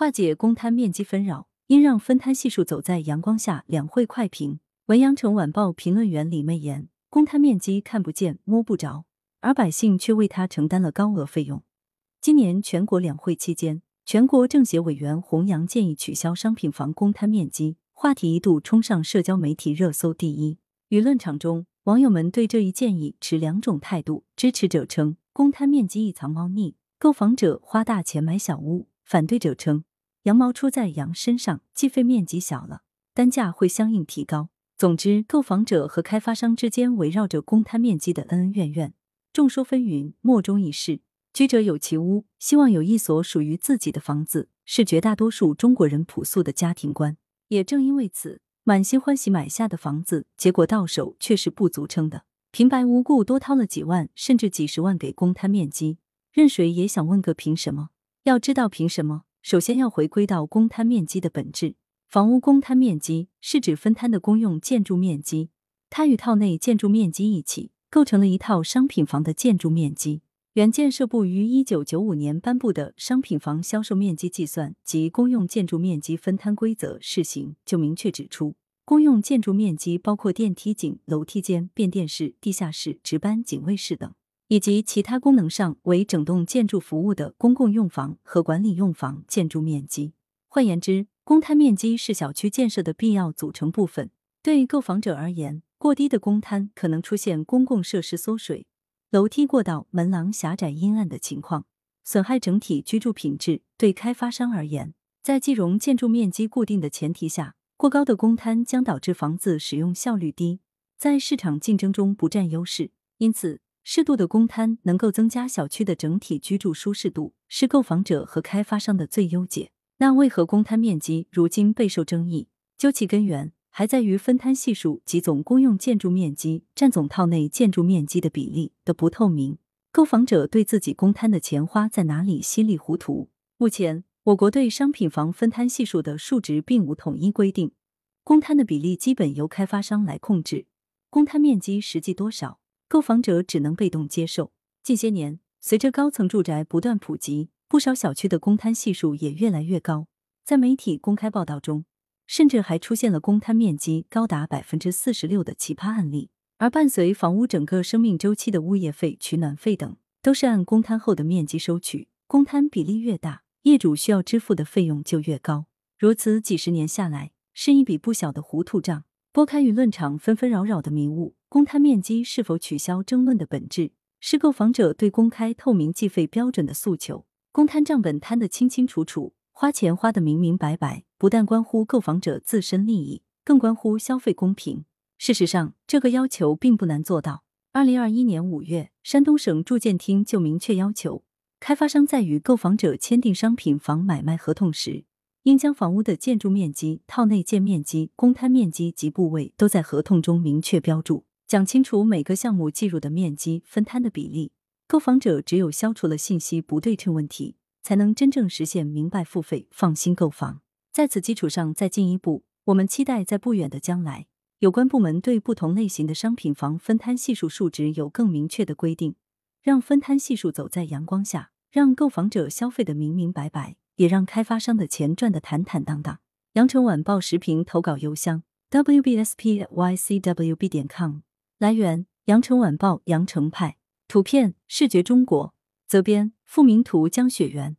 化解公摊面积纷扰，应让分摊系数走在阳光下，两会快评。文阳城晚报评论员李媚妍：公摊面积看不见摸不着，而百姓却为他承担了高额费用。今年全国两会期间，全国政协委员洪洋建议取消商品房公摊面积，话题一度冲上社交媒体热搜第一。舆论场中，网友们对这一建议持两种态度：支持者称公摊面积一藏猫腻，购房者花大钱买小屋；反对者称羊毛出在羊身上，计费面积小了，单价会相应提高。总之，购房者和开发商之间围绕着公摊面积的恩恩怨怨，众说纷纭，莫衷一是。居者有其屋，希望有一所属于自己的房子，是绝大多数中国人朴素的家庭观。也正因为此，满心欢喜买下的房子，结果到手却是不足称的，平白无故多掏了几万甚至几十万给公摊面积，任谁也想问个凭什么？要知道凭什么，首先要回归到公摊面积的本质。房屋公摊面积是指分摊的公用建筑面积，它与套内建筑面积一起构成了一套商品房的建筑面积。原建设部于一九九五年颁布的《商品房销售面积计算及公用建筑面积分摊规则（试行）》就明确指出，公用建筑面积包括电梯井、楼梯间、变电室、地下室、值班警卫室等，以及其他功能上为整栋建筑服务的公共用房和管理用房建筑面积。换言之，公摊面积是小区建设的必要组成部分。对购房者而言，过低的公摊可能出现公共设施缩水、楼梯过道、门廊狭窄阴暗的情况，损害整体居住品质。对开发商而言，在计容建筑面积固定的前提下，过高的公摊将导致房子使用效率低，在市场竞争中不占优势。因此，适度的公摊能够增加小区的整体居住舒适度，是购房者和开发商的最优解。那为何公摊面积如今备受争议？究其根源，还在于分摊系数及总公用建筑面积占总套内建筑面积的比例的不透明，购房者对自己公摊的钱花在哪里稀里糊涂。目前，我国对商品房分摊系数的数值并无统一规定，公摊的比例基本由开发商来控制，公摊面积实际多少，购房者只能被动接受。近些年，随着高层住宅不断普及。不少小区的公摊系数也越来越高，在媒体公开报道中，甚至还出现了公摊面积高达百分之四十六的奇葩案例。而伴随房屋整个生命周期的物业费、取暖费等，都是按公摊后的面积收取。公摊比例越大，业主需要支付的费用就越高。如此几十年下来，是一笔不小的糊涂账。拨开舆论场纷纷扰扰的迷雾，公摊面积是否取消争论的本质，是购房者对公开透明计费标准的诉求。公摊账本摊得清清楚楚，花钱花得明明白白，不但关乎购房者自身利益，更关乎消费公平。事实上，这个要求并不难做到。二零二一年五月，山东省住建厅就明确要求，开发商在与购房者签订商品房买卖合同时，应将房屋的建筑面积、套内建面积、公摊面积及部位都在合同中明确标注，讲清楚每个项目计入的面积、分摊的比例。购房者只有消除了信息不对称问题，才能真正实现明白付费、放心购房。在此基础上再进一步，我们期待在不远的将来，有关部门对不同类型的商品房分摊系数数值有更明确的规定，让分摊系数走在阳光下，让购房者消费的明明白白，也让开发商的钱赚得坦坦荡荡。羊城晚报时评投稿邮箱：wbspycwb 点 com。来源：羊城晚报羊城派。图片视觉中国，责编付明图江雪源。